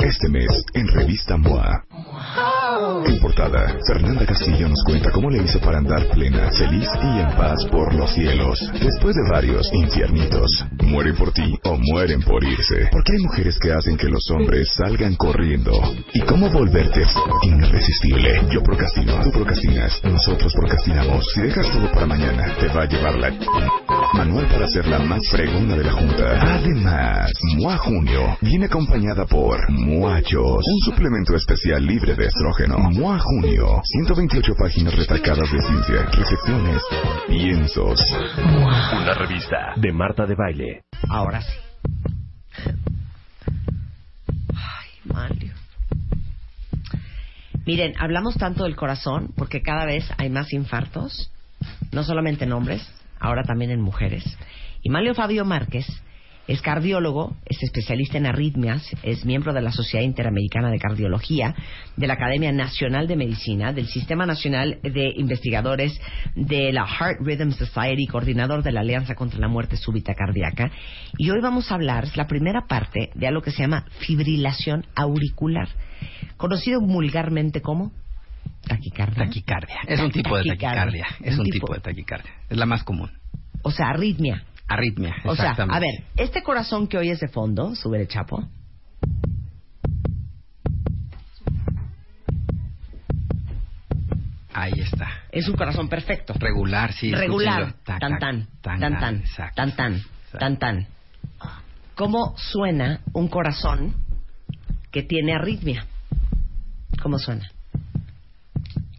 Este mes, en Revista MOA. En portada, Fernanda Castillo nos cuenta cómo le hizo para andar plena, feliz y en paz por los cielos. Después de varios infiernitos, mueren por ti o mueren por irse. Porque hay mujeres que hacen que los hombres salgan corriendo. ¿Y cómo volverte irresistible? Yo procrastino, tú procrastinas, nosotros procrastinamos. Si dejas todo para mañana, te va a llevar la... Manual para ser la más fregona de la junta. Además, MOA Junio viene acompañada por Muachos, un suplemento especial libre de estrógeno. MOA Junio, 128 páginas retacadas de ciencia, reflexiones, piensos. Una revista de Marta de Baile. Ahora sí. Ay, Mario. Miren, hablamos tanto del corazón porque cada vez hay más infartos, no solamente en hombres, ahora también en mujeres. Y Mario Fabio Márquez es cardiólogo, es especialista en arritmias, es miembro de la Sociedad Interamericana de Cardiología, de la Academia Nacional de Medicina, del Sistema Nacional de Investigadores de la Heart Rhythm Society, coordinador de la Alianza contra la Muerte Súbita Cardíaca. Y hoy vamos a hablar, es la primera parte de algo que se llama fibrilación auricular, conocido vulgarmente como taquicardia. Taquicardia. Es un tipo de taquicardia. Es un, tipo... de taquicardia. Es la más común. O sea, arritmia. Arritmia, O sea, exactamente. a ver, este corazón que oyes de fondo, sube el chapo. Ahí está. Es un corazón perfecto. Regular, sí. Regular. Tan tan, tan, tan tan, exacto. tan tan, Exacto. tan tan. ¿Cómo suena un corazón que tiene arritmia? ¿Cómo suena?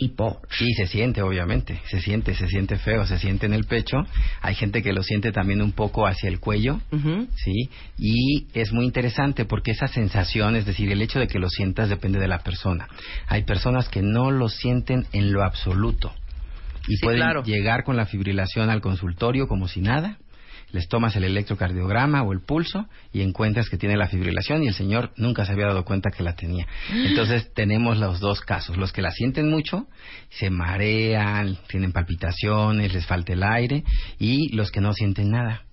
Y po. Y se siente, obviamente, se siente, se siente feo, se siente en el pecho. Hay gente que lo siente también un poco hacia el cuello. ¿sí? Y es muy interesante porque esa sensación, es decir, el hecho de que lo sientas depende de la persona. Hay personas que no lo sienten en lo absoluto y Sí, pueden claro. llegar con la fibrilación al consultorio como si nada. Les tomas el electrocardiograma o el pulso y encuentras que tiene la fibrilación y el señor nunca se había dado cuenta que la tenía. Entonces tenemos los dos casos, los que la sienten mucho, se marean, tienen palpitaciones, les falta el aire y los que no sienten nada.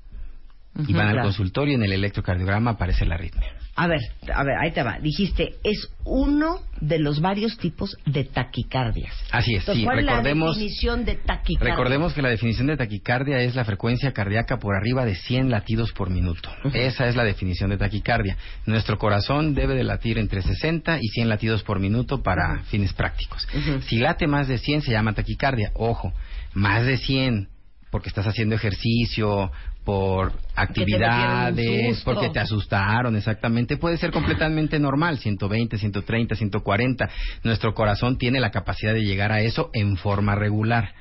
y van al claro. consultorio y en el electrocardiograma aparece la arritmia. A ver, a ver, ahí te va. Dijiste, es uno de los varios tipos de taquicardias. Así es, Entonces, sí, ¿cuál recordemos es la definición de taquicardia? Recordemos que la definición de taquicardia es la frecuencia cardíaca por arriba de 100 latidos por minuto. Esa es la definición de taquicardia. Nuestro corazón debe de latir entre 60 y 100 latidos por minuto para fines prácticos. Si late más de 100 se llama taquicardia. Ojo, más de 100 porque estás haciendo ejercicio, por actividades, porque te asustaron, exactamente. Puede ser completamente normal, 120, 130, 140. Nuestro corazón tiene la capacidad de llegar a eso en forma regular.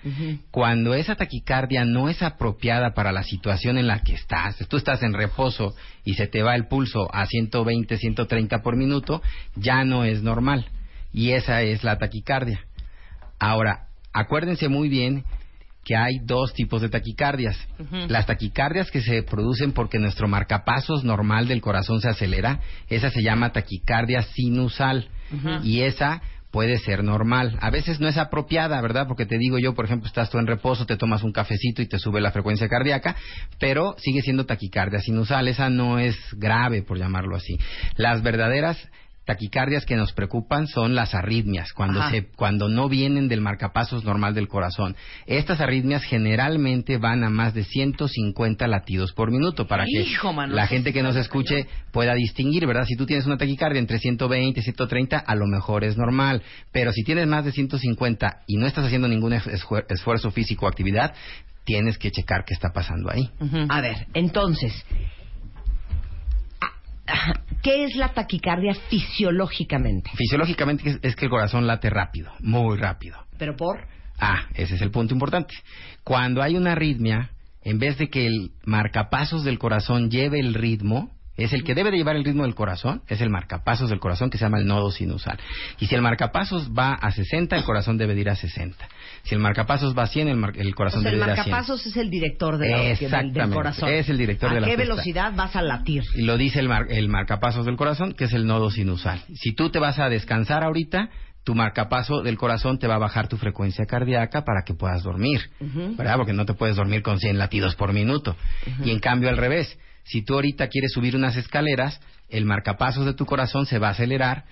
Cuando esa taquicardia no es apropiada para la situación en la que estás, tú estás en reposo y se te va el pulso a 120, 130 por minuto, ya no es normal. Y esa es la taquicardia. Ahora, acuérdense muy bien que hay dos tipos de taquicardias. Las taquicardias que se producen porque nuestro marcapasos normal del corazón se acelera, esa se llama taquicardia sinusal. Y esa puede ser normal. A veces no es apropiada, ¿verdad? Porque te digo yo, por ejemplo, estás tú en reposo, te tomas un cafecito y te sube la frecuencia cardíaca, pero sigue siendo taquicardia sinusal. Esa no es grave, por llamarlo así. Las verdaderas taquicardias que nos preocupan son las arritmias, cuando, se, cuando no vienen del marcapasos normal del corazón. Estas arritmias generalmente van a más de 150 latidos por minuto para que la gente que nos escuche pueda distinguir, ¿verdad? Si tú tienes una taquicardia entre 120 y 130, a lo mejor es normal, pero si tienes más de 150 y no estás haciendo ningún esfuerzo físico o actividad, tienes que checar qué está pasando ahí. A ver, entonces, ¿Qué es la taquicardia fisiológicamente? Fisiológicamente es, que el corazón late rápido, muy rápido. ¿Pero por? Ah, ese es el punto importante. Cuando hay una arritmia, en vez de que el marcapasos del corazón lleve el ritmo, es el que debe de llevar el ritmo del corazón, es el marcapasos del corazón que se llama el nodo sinusal. Y si el marcapasos va a 60, el corazón debe de ir a 60. Si el marcapasos va a 100, el, corazón debe ir a 100. El marcapasos es el director de del, corazón. Es el director de la ¿A qué velocidad vas a latir? Y lo dice el, el marcapasos del corazón, que es el nodo sinusal. Si tú te vas a descansar ahorita, tu marcapaso del corazón te va a bajar tu frecuencia cardíaca para que puedas dormir, ¿verdad? Porque no te puedes dormir con 100 latidos por minuto. Y en cambio al revés, si tú ahorita quieres subir unas escaleras, el marcapasos de tu corazón se va a acelerar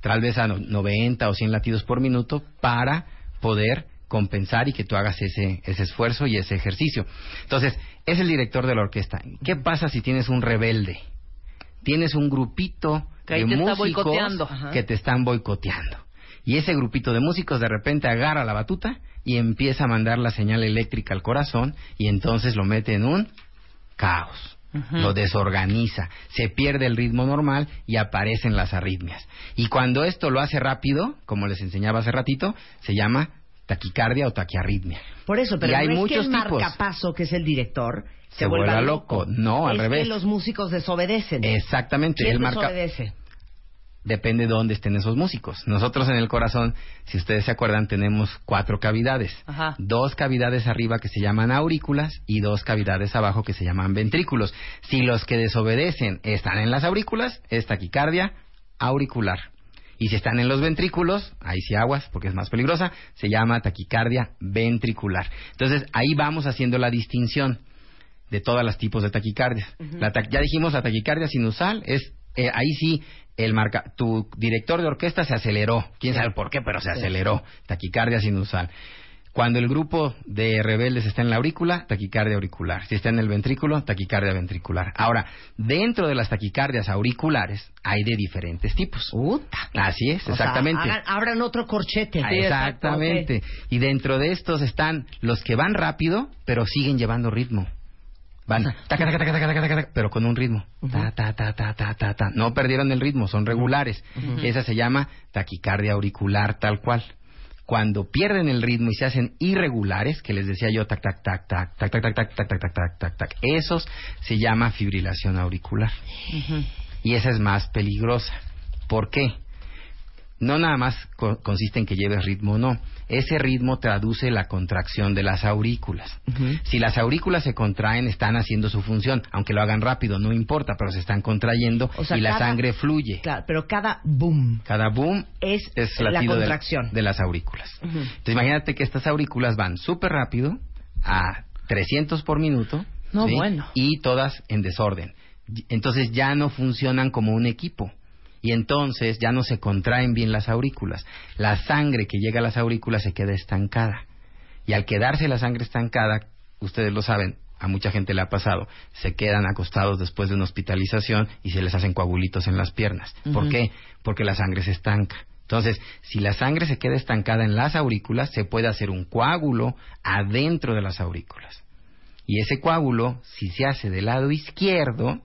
tal vez a 90 o 100 latidos por minuto para poder compensar y que tú hagas ese, ese esfuerzo y ese ejercicio. Entonces, es el director de la orquesta. ¿Qué pasa si tienes un rebelde? Tienes un grupito de músicos que te están boicoteando. Y ese grupito de músicos de repente agarra la batuta y empieza a mandar la señal eléctrica al corazón y entonces lo mete en un caos lo desorganiza, se pierde el ritmo normal y aparecen las arritmias. Y cuando esto lo hace rápido, como les enseñaba hace ratito, se llama taquicardia o taquiarritmia. Por eso, pero hay no es que el marcapaso, que es el director, se, vuelva, loco. No, al revés. que los músicos desobedecen. Exactamente. ¿Quién el desobedece? Depende de dónde estén esos músicos. Nosotros en el corazón, si ustedes se acuerdan, tenemos cuatro cavidades. Dos cavidades arriba que se llaman aurículas y dos cavidades abajo que se llaman ventrículos. Si los que desobedecen están en las aurículas, es taquicardia auricular. Y si están en los ventrículos, ahí sí aguas, porque es más peligrosa, se llama taquicardia ventricular. Entonces, ahí vamos haciendo la distinción de todos los tipos de taquicardia. ya dijimos, la taquicardia sinusal es, eh, ahí sí, el marca, tu director de orquesta se aceleró, quién sabe por qué, pero se aceleró, taquicardia sinusal. Cuando el grupo de rebeldes está en la aurícula, taquicardia auricular. Si está en el ventrículo, taquicardia ventricular. Ahora, dentro de las taquicardias auriculares hay de diferentes tipos. Así es, exactamente. abran otro corchete. exactamente. Y dentro de estos están los que van rápido, pero siguen llevando ritmo. Van, pero con un ritmo. Ta, ta, ta, ta, ta, ta, ta. No perdieron el ritmo, son regulares. Esa se llama taquicardia auricular tal cual. Cuando pierden el ritmo y se hacen irregulares, que les decía yo, tac, tac, tac, tac, tac, tac, tac, tac, tac, tac, tac, tac, tac, tac, esos se llama fibrilación auricular. Y esa es más peligrosa. ¿Por qué? No nada más consiste en que lleves ritmo, no. Ese ritmo traduce la contracción de las aurículas. Si las aurículas se contraen, están haciendo su función, aunque lo hagan rápido, no importa, pero se están contrayendo y la sangre fluye. Claro, pero cada boom. Cada boom es, la contracción de, las aurículas. Entonces imagínate que estas aurículas van súper rápido, a 300 por minuto, no, bueno. y todas en desorden. Entonces ya no funcionan como un equipo y entonces ya no se contraen bien las aurículas. La sangre que llega a las aurículas se queda estancada. Y al quedarse la sangre estancada, ustedes lo saben, a mucha gente le ha pasado, se quedan acostados después de una hospitalización y se les hacen coagulitos en las piernas. ¿Por qué? Porque la sangre se estanca. Entonces, si la sangre se queda estancada en las aurículas, se puede hacer un coágulo adentro de las aurículas. Y ese coágulo, si se hace del lado izquierdo,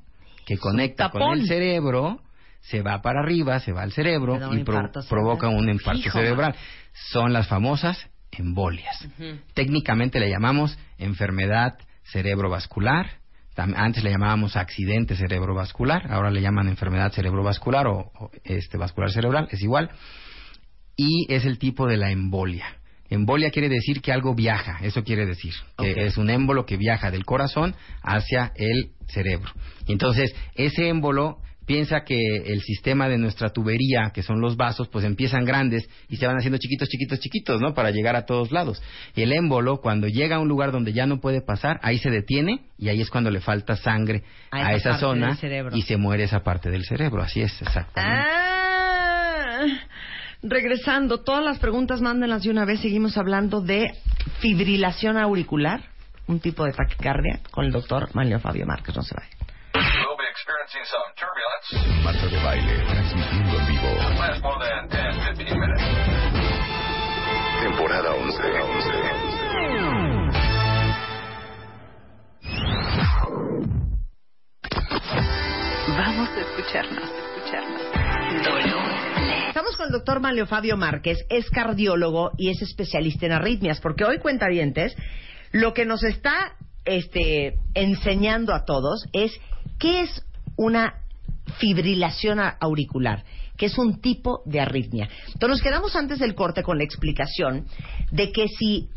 que conecta con el cerebro, se va para arriba, se va al cerebro y provoca un infarto cerebral. Son las famosas embolias. Técnicamente le llamamos enfermedad cerebrovascular. Antes le llamábamos accidente cerebrovascular, ahora le llaman enfermedad cerebrovascular o, este vascular cerebral, es igual. Y es el tipo de la embolia. Embolia quiere decir que algo viaja, eso quiere decir, que es un émbolo que viaja del corazón hacia el cerebro. Entonces, ese émbolo piensa que el sistema de nuestra tubería, que son los vasos, pues empiezan grandes y se van haciendo chiquitos, chiquitos, chiquitos, ¿no? Para llegar a todos lados. Y el émbolo, cuando llega a un lugar donde ya no puede pasar, ahí se detiene y ahí es cuando le falta sangre a, esa, zona y se muere esa parte del cerebro. Así es, exactamente. Ah, regresando, todas las preguntas mándenlas de una vez. Seguimos hablando de fibrilación auricular, un tipo de taquicardia, con el doctor Manlio Fabio Márquez. No se vaya. Marta de baile, transmitiendo en vivo. Last more than 10, 15 minutes. Temporada 11. 11. Vamos a escucharnos, escucharnos. Estamos con el doctor Manlio Fabio Márquez, es cardiólogo y es especialista en arritmias, porque hoy, cuenta dientes, lo que nos está este, enseñando a todos es qué es una fibrilación auricular, que es un tipo de arritmia. Entonces nos quedamos antes del corte con la explicación de que si,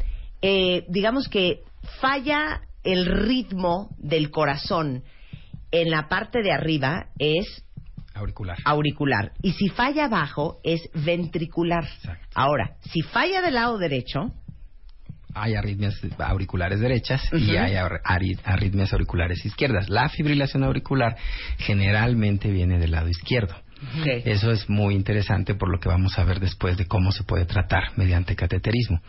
eh, digamos que falla el ritmo del corazón en la parte de arriba es Auricular. auricular y si falla abajo es ventricular. Exacto. Ahora, si falla del lado derecho, Hay arritmias auriculares derechas y hay arritmias auriculares izquierdas. La fibrilación auricular generalmente viene del lado izquierdo. Eso es muy interesante por lo que vamos a ver después de cómo se puede tratar mediante cateterismo.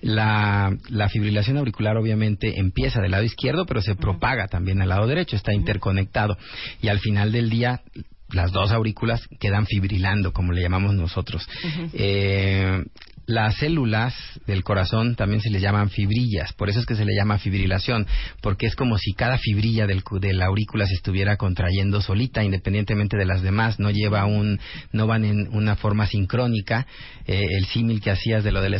La, la fibrilación auricular obviamente empieza del lado izquierdo, pero se propaga también al lado derecho, está interconectado. Y al final del día, las dos aurículas quedan fibrilando, como le llamamos nosotros. Eh, las células del corazón también se les llaman fibrillas, por eso es que se le llama fibrilación, porque es como si cada fibrilla del, de la aurícula se estuviera contrayendo solita, independientemente de las demás, no lleva un, no van en una forma sincrónica. Eh, el símil que hacías de lo de la,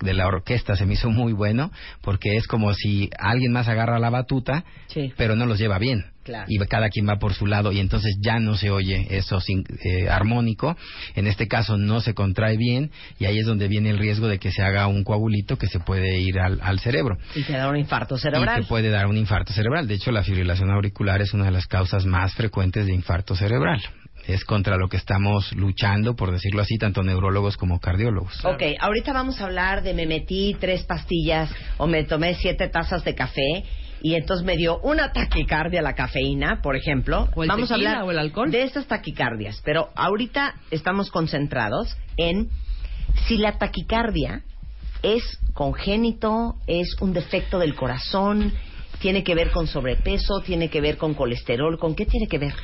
de la orquesta se me hizo muy bueno, porque es como si alguien más agarra la batuta, Sí. pero no los lleva bien. Claro. Y cada quien va por su lado y entonces ya no se oye eso sin- eh, armónico. En este caso no se contrae bien y ahí es donde viene el riesgo de que se haga un coagulito que se puede ir al, al cerebro. Y te da un infarto Y cerebral. te puede dar un infarto cerebral. De hecho, la fibrilación auricular es una de las causas más frecuentes de infarto cerebral. Es contra lo que estamos luchando, por decirlo así, tanto neurólogos como cardiólogos. Ok, ahorita vamos a hablar de me metí tres pastillas o me tomé siete tazas de café y entonces me dio una taquicardia la cafeína, por ejemplo. O el vamos a hablar o el alcohol. de estas taquicardias, pero ahorita estamos concentrados en si la taquicardia es congénito, es un defecto del corazón, tiene que ver con sobrepeso, tiene que ver con colesterol, ¿con qué tiene que ver?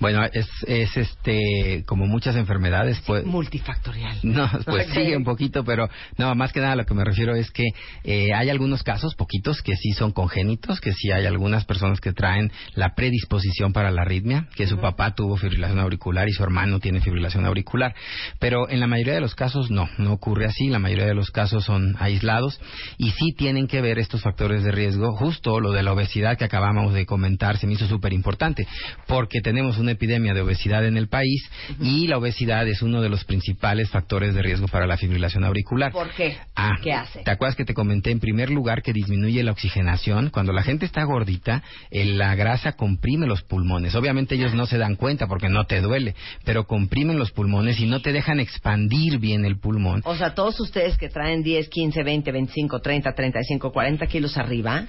Bueno, es, es este, como muchas enfermedades, pues, Multifactorial. No, pues Ok. sigue un poquito, pero no, más que nada lo que me refiero es que eh, hay algunos casos, poquitos, que sí son congénitos, que sí hay algunas personas que traen la predisposición para la arritmia, que su papá tuvo fibrilación auricular y su hermano tiene fibrilación auricular, pero en la mayoría de los casos no, no ocurre así, la mayoría de los casos son aislados y sí tienen que ver estos factores de riesgo, justo lo de la obesidad que acabamos de comentar se me hizo súper importante, porque tenemos una epidemia de obesidad en el país y la obesidad es uno de los principales factores de riesgo para la fibrilación auricular. ¿Por qué? Ah, ¿Qué hace? ¿Te acuerdas que te comenté en primer lugar que disminuye la oxigenación? Cuando la gente está gordita, eh, la grasa comprime los pulmones. Obviamente ellos no se dan cuenta porque no te duele, pero comprimen los pulmones y no te dejan expandir bien el pulmón. O sea, todos ustedes que traen 10, 15, 20, 25, 30, 35, 40 kilos arriba,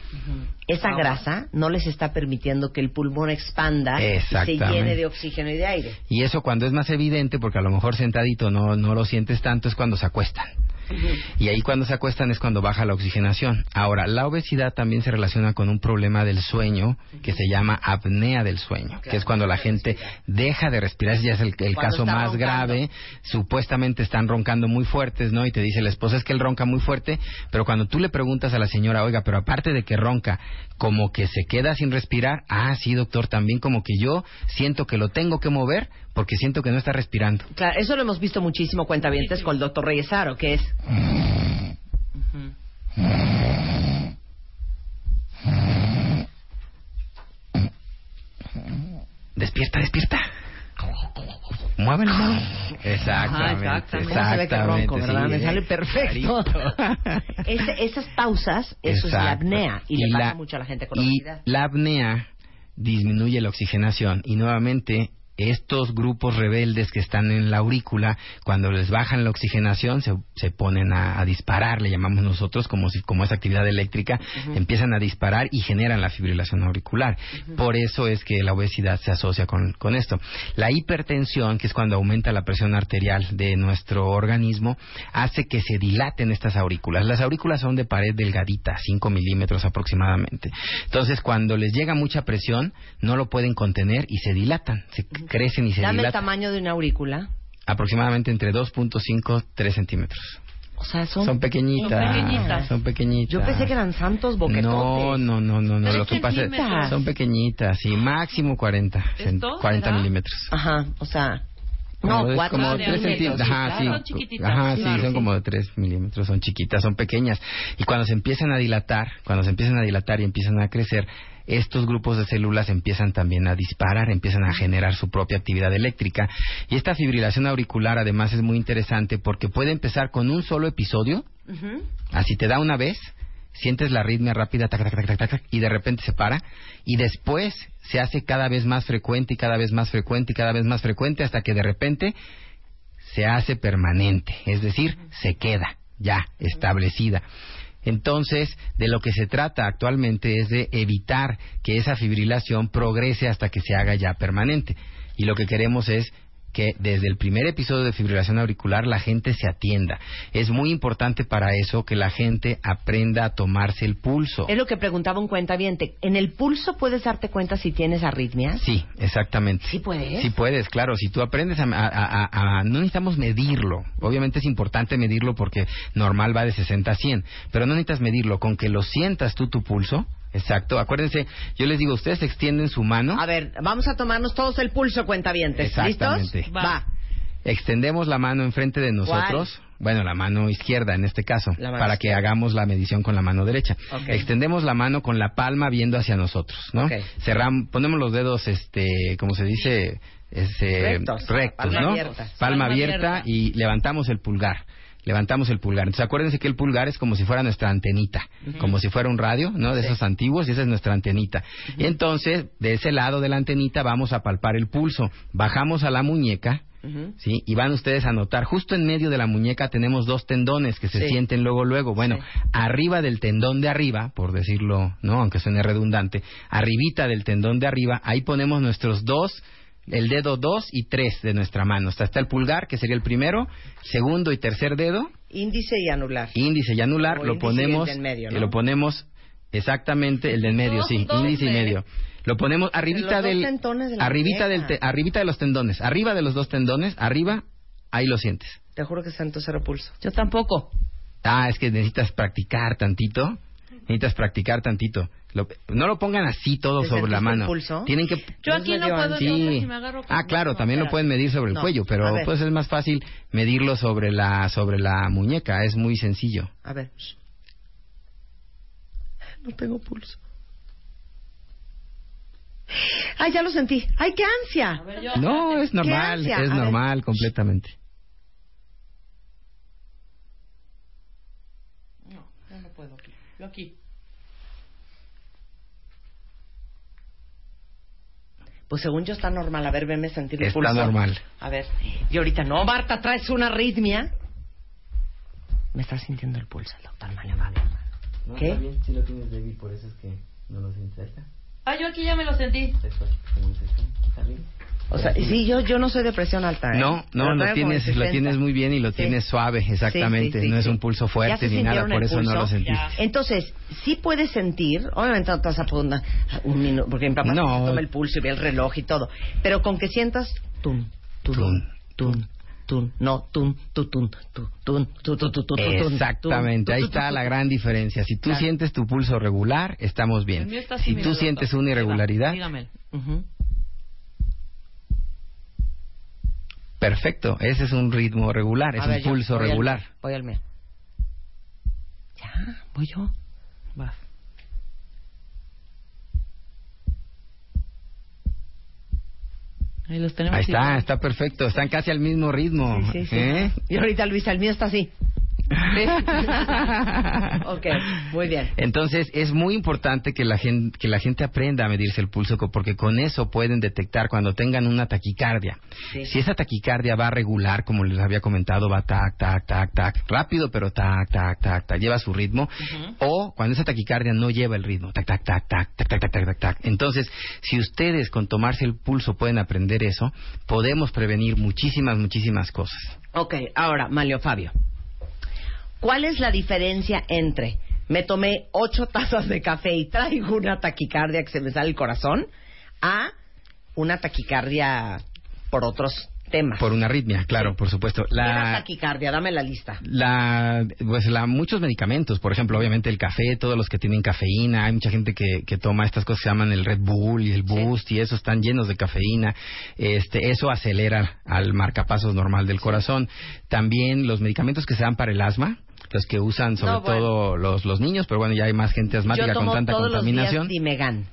esa grasa no les está permitiendo que el pulmón expanda y se llene de oxígeno y de aire. Y eso cuando es más evidente, porque a lo mejor sentadito no, no lo sientes tanto, es cuando se acuestan. Y ahí cuando se acuestan es cuando baja la oxigenación. Ahora, la obesidad también se relaciona con un problema del sueño que se llama apnea del sueño, que es cuando la gente deja de respirar, ese ya es el, el caso más roncando. grave. Supuestamente están roncando muy fuertes, ¿no? Y te dice la esposa es que él ronca muy fuerte, pero cuando tú le preguntas a la señora, oiga, pero aparte de que ronca, como que se queda sin respirar, ah, sí, doctor, también como que yo siento que lo tengo que mover porque siento que no está respirando. Claro, eso lo hemos visto muchísimo cuentavientes con el doctor Reyesaro, que es Despierta, despierta. Muévelo, muévelo. Exactamente, Ajá, exactamente. exactamente. ¿Cómo se ve que ronco, sí, verdad? Me sale perfecto. esas pausas, eso es la apnea y, le pasa la- mucho a la gente con y la apnea disminuye la oxigenación y nuevamente estos grupos rebeldes que están en la aurícula, cuando les bajan la oxigenación, se, se ponen a, disparar, le llamamos nosotros, como si como es actividad eléctrica, empiezan a disparar y generan la fibrilación auricular. Por eso es que la obesidad se asocia con, con esto. La hipertensión, que es cuando aumenta la presión arterial de nuestro organismo, hace que se dilaten estas aurículas. Las aurículas son de pared delgadita, 5 milímetros aproximadamente. Entonces, cuando les llega mucha presión, no lo pueden contener y se dilatan, se crecen y se Dame dilatan. el tamaño de una aurícula. Aproximadamente entre 2.5 3 centímetros. O sea, son, Son pequeñitas. Son pequeñitas. Son pequeñitas. Yo pensé que eran santos boquetotes. No, no, no, no, no. Lo que pasa es son pequeñitas, sí, máximo 40, cen- ¿Esto 40 será? milímetros. Ajá, o sea... Como No, de- cuatro como centímetros. sí, Ajá, sí. Son chiquititas, Ajá, sí, claro, son sí. como de 3 milímetros, son chiquitas, son pequeñas. Y cuando se empiezan a dilatar, cuando se empiezan a dilatar y empiezan a crecer, estos grupos de células empiezan también a disparar, empiezan a generar su propia actividad eléctrica. Y esta fibrilación auricular además es muy interesante porque puede empezar con un solo episodio, así te da una vez, sientes la arritmia rápida, tac, tac, tac, tac, tac, tac, y de repente se para, y después se hace cada vez más frecuente y cada vez más frecuente y cada vez más frecuente hasta que de repente se hace permanente, es decir, se queda ya establecida. Entonces, de lo que se trata actualmente es de evitar que esa fibrilación progrese hasta que se haga ya permanente. Y lo que queremos es que desde el primer episodio de fibrilación auricular la gente se atienda. Es muy importante para eso que la gente aprenda a tomarse el pulso. Es lo que preguntaba un cuentaviente. ¿En el pulso puedes darte cuenta si tienes arritmias? Sí, exactamente. ¿Sí puedes? Sí puedes, claro. Si tú aprendes a, a- a- a- No necesitamos medirlo. Obviamente es importante medirlo porque normal va de 60 a 100. Pero no necesitas medirlo. Con que lo sientas tú tu pulso. Exacto. Acuérdense, yo les digo, ustedes extienden su mano. A ver, vamos a tomarnos todos el pulso, cuentavientes. Exactamente. ¿Listos? Va. Va. Extendemos la mano enfrente de nosotros. Bueno, la mano izquierda en este caso, La mano para que hagamos la medición con la mano derecha. Extendemos la mano con la palma viendo hacia nosotros, ¿no? Ok. Cerram- ponemos los dedos, este, como se dice, Este, Rectos. Palma ¿no? abierta. Palma Palma abierta abierta. y levantamos el pulgar. Levantamos el pulgar. Entonces acuérdense que el pulgar es como si fuera nuestra antenita, como si fuera un radio, ¿no? De Sí. esos antiguos, y esa es nuestra antenita. Y entonces, de ese lado de la antenita vamos a palpar el pulso. Bajamos a la muñeca. ¿sí? Y van ustedes a notar, justo en medio de la muñeca tenemos dos tendones que se Sí. sienten luego, luego. Bueno, Sí. arriba del tendón de arriba, por decirlo, ¿no? Aunque suene redundante, arribita del tendón de arriba, ahí ponemos nuestros dos, el dedo dos y tres de nuestra mano. Hasta está el pulgar, que sería el primero, segundo y tercer dedo, Índice y anular. índice y anular, O lo índice y el ponemos, de en medio, ¿no? eh, lo ponemos exactamente el de en medio, sí, índice y medio. Lo ponemos arribita los dos del tendones de arribita del te- arribita de los tendones, arriba de los dos tendones, arriba, ahí lo sientes. Te juro que está en tu cero pulso. Yo tampoco. Ah, es que necesitas practicar tantito. Necesitas practicar tantito. Lo- no lo pongan así todo ¿Te sobre la mano. pulso? Tienen que Yo aquí no puedo Sí. entonces si me agarro con Ah, claro, no, también lo pueden medir sobre el No, cuello, pero pues es más fácil medirlo sobre la sobre la muñeca, es muy sencillo. A ver. No tengo pulso. Ay, ya lo sentí. Ay, qué ansia. A ver, yo. No, es normal, es A ver. normal completamente. No, yo no puedo aquí. Yo aquí. Pues según yo está normal. A ver, venme sentir el Está pulso. normal. A ver. Y ahorita, no, Marta, traes una arritmia. Me está sintiendo el pulso el doctor Mario Fabio. ¿Qué? si lo tienes débil, por eso es que no lo sientes cerca. Ah, yo aquí ya me lo sentí. O sea, sí, yo, yo no soy de presión alta. ¿eh? No, no, lo tienes, lo 60. tienes muy bien y lo Sí. tienes suave, exactamente. Sí, sí, sí, no es un pulso ¿Ya fuerte ni nada, por eso no lo sentiste. Ya. Entonces, sí puedes sentir, obviamente no te vas a poner un minuto, porque mi papá No. toma el pulso y ve el reloj y todo, pero con que sientas tum, tum, Tum. tum, tum, no, tum, tu, tum, tu, tum, tu, tu, tu, tu, tum, Exactamente, ahí está la gran diferencia. Si tú sientes tu pulso regular, estamos bien. Si tú sientes una irregularidad, perfecto, ese es un ritmo regular, es un pulso regular. Voy al mío. Ya, voy yo. Vas. Ahí los tenemos. Ahí está, igual. está perfecto, están casi al mismo ritmo. Sí, sí, sí. ¿eh? Y ahorita Luisa, el mío está así. Ok, muy bien. Entonces es muy importante que la gente que la gente aprenda a medirse el pulso porque con eso pueden detectar cuando tengan una taquicardia. Sí. Si esa taquicardia va regular, como les había comentado, va tac tac tac tac, rápido pero tac tac tac tac, lleva su ritmo, o cuando esa taquicardia no lleva el ritmo, tac tac tac tac tac tac tac tac tac. tac. Entonces, si ustedes con tomarse el pulso pueden aprender eso, podemos prevenir muchísimas muchísimas cosas. Ok, ahora, Malio Fabio. ¿Cuál es la diferencia entre me tomé ocho tazas de café y traigo una taquicardia que se me sale el corazón a una taquicardia por otros temas? Por una arritmia, claro, por supuesto. ¿Qué da La, taquicardia? Dame la lista. la, pues la, muchos medicamentos, por ejemplo, obviamente el café, todos los que tienen cafeína, hay mucha gente que, que toma estas cosas que se llaman el Red Bull y el Boost y eso están llenos de cafeína, este, eso acelera al marcapasos normal del corazón. También los medicamentos que se dan para el asma, los que usan sobre No, bueno. todo los, los niños, pero bueno, ya hay más gente asmática Yo con tanta todos los contaminación. días Dimegan,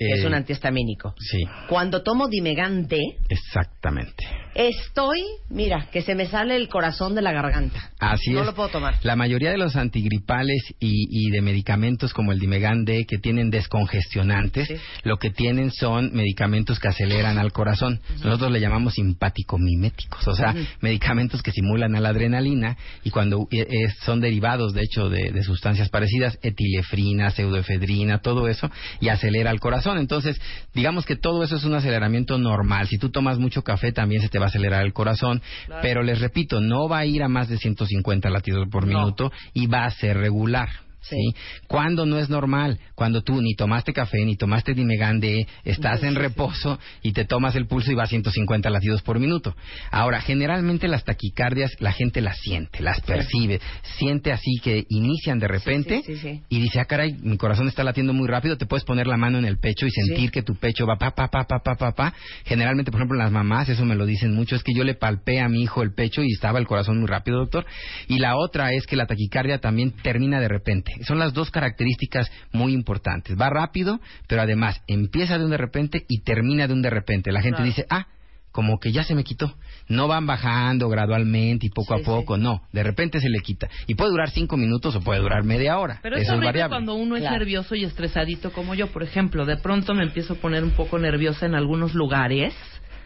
Eh, es un antihistamínico. Sí, Cuando tomo Dimegan D, exactamente. estoy, mira, que se me sale el corazón de la garganta. Así no es. lo puedo tomar. La mayoría de los antigripales y, y de medicamentos como el Dimegan D que tienen descongestionantes, Sí. lo que tienen son medicamentos que aceleran al corazón. Nosotros le llamamos simpático-miméticos, o sea, medicamentos que simulan a la adrenalina y cuando eh, eh, son derivados, de hecho, de, de sustancias parecidas, etilefrina, pseudoefedrina, todo eso, y acelera el corazón. Entonces, digamos que todo eso es un aceleramiento normal. Si tú tomas mucho café, también se te va a acelerar el corazón, pero les repito, no va a ir a más de 150 latidos por No. minuto y va a ser regular. Sí. ¿sí? Cuando no es normal, cuando tú ni tomaste café, ni tomaste Dimegan D, estás en reposo y te tomas el pulso y va a 150 latidos por minuto. Ahora, generalmente las taquicardias la gente las siente, las percibe, siente así que inician de repente y dice, ah, caray, mi corazón está latiendo muy rápido, te puedes poner la mano en el pecho y sentir que tu pecho va pa, pa, pa, pa, pa, pa, pa. Generalmente, por ejemplo, las mamás, eso me lo dicen mucho, es que yo le palpé a mi hijo el pecho y estaba el corazón muy rápido, doctor. Y la otra es que la taquicardia también termina de repente. Son las dos características muy importantes. Va rápido, pero además empieza de un de repente y termina de un de repente. La gente Claro. dice, ah, como que ya se me quitó. No van bajando gradualmente y poco Sí, a poco, no. De repente se le quita. Y puede durar cinco minutos o puede durar media hora. Pero es Eso es variable. cuando uno es Claro. nervioso y estresadito como yo, por ejemplo. De pronto me empiezo a poner un poco nerviosa en algunos lugares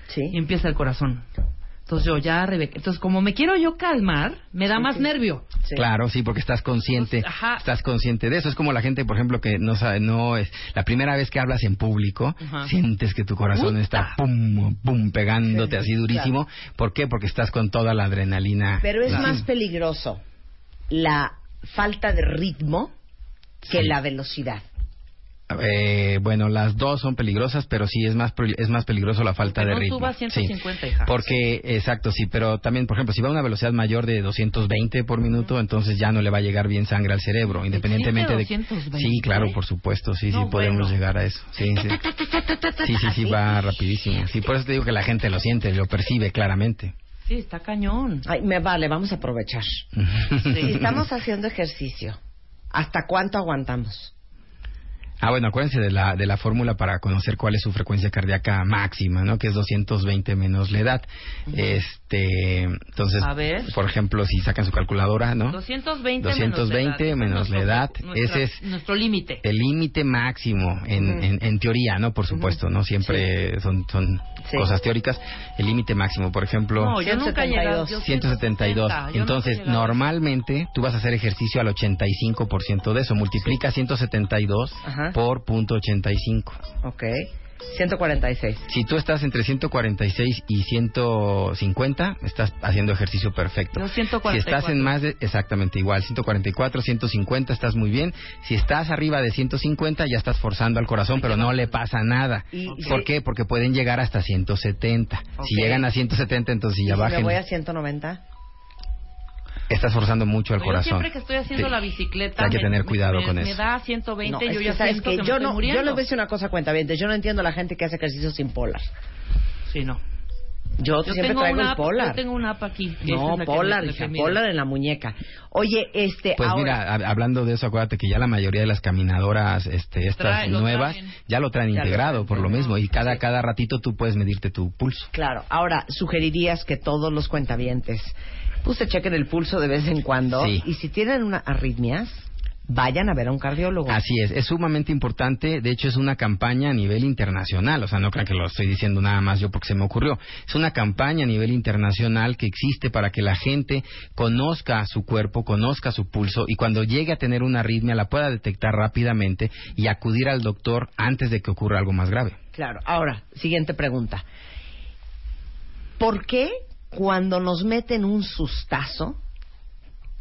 Sí. y empieza el corazón. Entonces yo ya, Rebeca, entonces como me quiero yo calmar, me da más nervio. Sí. Claro, sí, porque estás consciente, ajá. estás consciente de eso. Es como la gente, por ejemplo, que no sabe, no es la primera vez que hablas en público, Ajá. sientes que tu corazón Puta. está pum, pum, pegándote así durísimo. ¿Por qué? Porque estás con toda la adrenalina. Pero es más peligroso la falta de ritmo que Sí. la velocidad. Eh, bueno, las dos son peligrosas, pero sí es más es más peligroso la falta de no ritmo. suba a Sí. 150, hija. Porque, exacto, sí, pero también, por ejemplo, si va a una velocidad mayor de 220 por minuto, entonces ya no le va a llegar bien sangre al cerebro, independientemente de... 220? Sí, claro, por supuesto, sí, sí, podemos bueno. llegar a eso. Sí, sí. Sí, sí, sí, va rapidísimo. Sí, por eso te digo que la gente lo siente, lo percibe claramente. Sí, está cañón. Ay, me vale, vamos a aprovechar. Si estamos haciendo ejercicio, ¿hasta cuánto aguantamos? Ah, bueno, acuérdense de la, de la fórmula para conocer cuál es su frecuencia cardíaca máxima, ¿no? Que es 220 menos la edad. Este, entonces, A ver. por ejemplo, si sacan su calculadora, ¿no? 220, 220 menos la edad. Nuestra- Ese es nuestro límite. el límite máximo en, en, en teoría, ¿no? Por supuesto, ¿no? Siempre son, son Sí. cosas teóricas. El límite máximo, por ejemplo, No, yo nunca he llegado. 172. yo 172. 170, yo Entonces, normalmente tú vas a hacer ejercicio al 85% de eso. Multiplica 172 Ajá. Por punto 85. Ok. 146. Si tú estás entre 146 y 150, estás haciendo ejercicio perfecto. Si 144. estás en más de, exactamente igual, 144, 150, estás muy bien. Si estás arriba de 150, ya estás forzando al corazón, pero no le pasa nada. Y- ¿Por qué? Porque pueden llegar hasta 170. Si llegan a 170, entonces ¿Y ya si me bajen. voy a 190? Estás forzando mucho al Yo corazón. siempre que estoy haciendo Sí. la bicicleta. Hay que me- tener cuidado me- con Me eso. da 120 No, es yo que ya sabes que que me yo estoy no, yo les voy a decir una cosa cuenta bien, yo no entiendo a la gente que hace ejercicio sin polar. Sí, no. Yo, Yo siempre tengo traigo una el app, polar. Yo tengo una app aquí. No, es polar, hija, polar en la muñeca. Oye, este, Pues ahora, mira, hab- hablando de eso, acuérdate que ya la mayoría de las caminadoras, este, estas Trae- nuevas, traen. ya lo traen Ya lo integrado traen por lo mismo y cada cada ratito tú puedes medirte tu pulso. claro, ahora, sugerirías que todos los cuentavientes pues se chequen el pulso de vez en cuando. Sí. Y si tienen una arritmias, vayan a ver a un cardiólogo. Así es, es sumamente importante, de hecho es una campaña a nivel internacional, o sea, no crean que lo estoy diciendo nada más yo porque se me ocurrió, es una campaña a nivel internacional que existe para que la gente conozca su cuerpo, conozca su pulso y cuando llegue a tener una arritmia la pueda detectar rápidamente y acudir al doctor antes de que ocurra algo más grave. Claro. Ahora, siguiente pregunta. ¿Por qué cuando nos meten un sustazo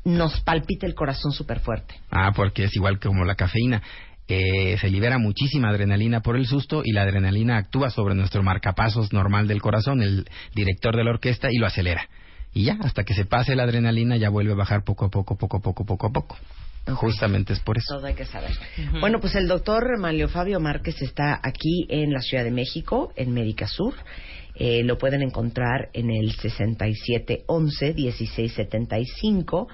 nos palpita el corazón súper fuerte? Ah, porque es igual que como la cafeína. Eh, se libera muchísima adrenalina por el susto y la adrenalina actúa sobre nuestro marcapasos normal del corazón, el director de la orquesta, y lo acelera. Y ya, hasta que se pase la adrenalina, ya vuelve a bajar poco a poco, poco a poco, poco a poco. Justamente es por eso. Todo hay que saber. Bueno, pues el doctor Manlio Fabio Márquez está aquí en la Ciudad de México, en Médica Sur. Eh, lo pueden encontrar en el 6711-1675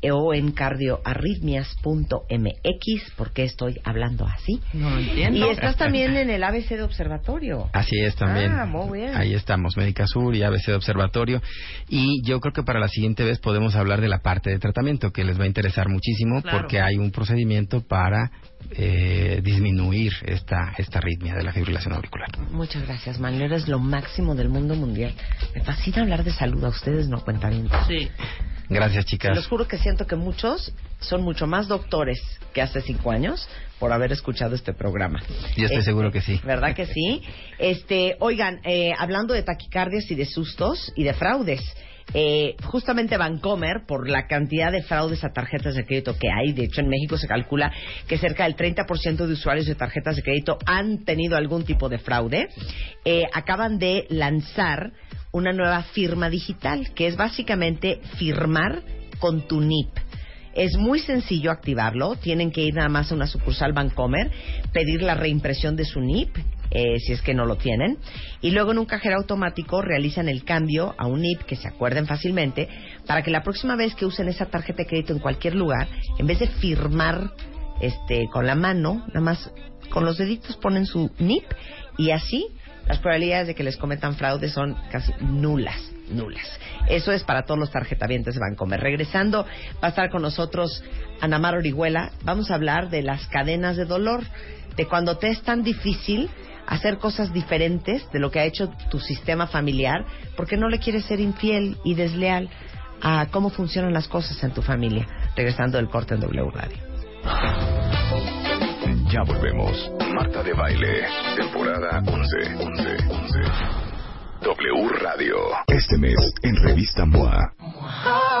eh, o en cardioarritmias.mx. ¿Por qué estoy hablando así? No entiendo. Y estás también en el ABC de Observatorio. Así es también. Ah, muy bien. Ahí estamos, Médica Sur y ABC de Observatorio. Y yo creo que para la siguiente vez podemos hablar de la parte de tratamiento, que les va a interesar muchísimo, Claro. porque hay un procedimiento para eh, disminuir esta, esta arritmia de la fibrilación auricular. Muchas gracias, Manlio. Eres lo máximo del mundo mundial. Me fascina hablar de salud. A ustedes no cuentan bien. Sí. Gracias, chicas. Les juro que siento que muchos son mucho más doctores que hace cinco años por haber escuchado este programa. Yo estoy Este, seguro que sí. ¿Verdad que sí? Este, oigan, eh, hablando de taquicardias y de sustos y de fraudes. Eh, justamente Vancomer, por la cantidad de fraudes a tarjetas de crédito que hay, de hecho en México se calcula que cerca del 30% de usuarios de tarjetas de crédito han tenido algún tipo de fraude, eh, acaban de lanzar una nueva firma digital, que es básicamente firmar con tu NIP. Es muy sencillo activarlo. Tienen que ir nada más a una sucursal Bancomer, pedir la reimpresión de su NIP, eh, si es que no lo tienen, y luego en un cajero automático realizan el cambio a un NIP que se acuerden fácilmente, para que la próxima vez que usen esa tarjeta de crédito en cualquier lugar, en vez de firmar este con la mano, nada más con los deditos ponen su NIP y así las probabilidades de que les cometan fraude son casi nulas, nulas. Eso es para todos los tarjetavientes de Bancomer. Regresando, va a estar con nosotros Ana Mar Orihuela. Vamos a hablar de las cadenas de dolor, de cuando te es tan difícil hacer cosas diferentes de lo que ha hecho tu sistema familiar, porque no le quieres ser infiel y desleal a cómo funcionan las cosas en tu familia. Regresando del corte en W Radio. Ya volvemos. Marta de Baile, temporada 11, 11, 11. W Radio. Este mes, en Revista MOA.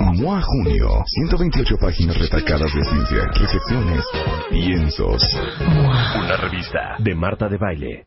MOA Junio, 128 páginas retacadas de ciencia, reflexiones, lienzos. Una revista de Marta de Baile.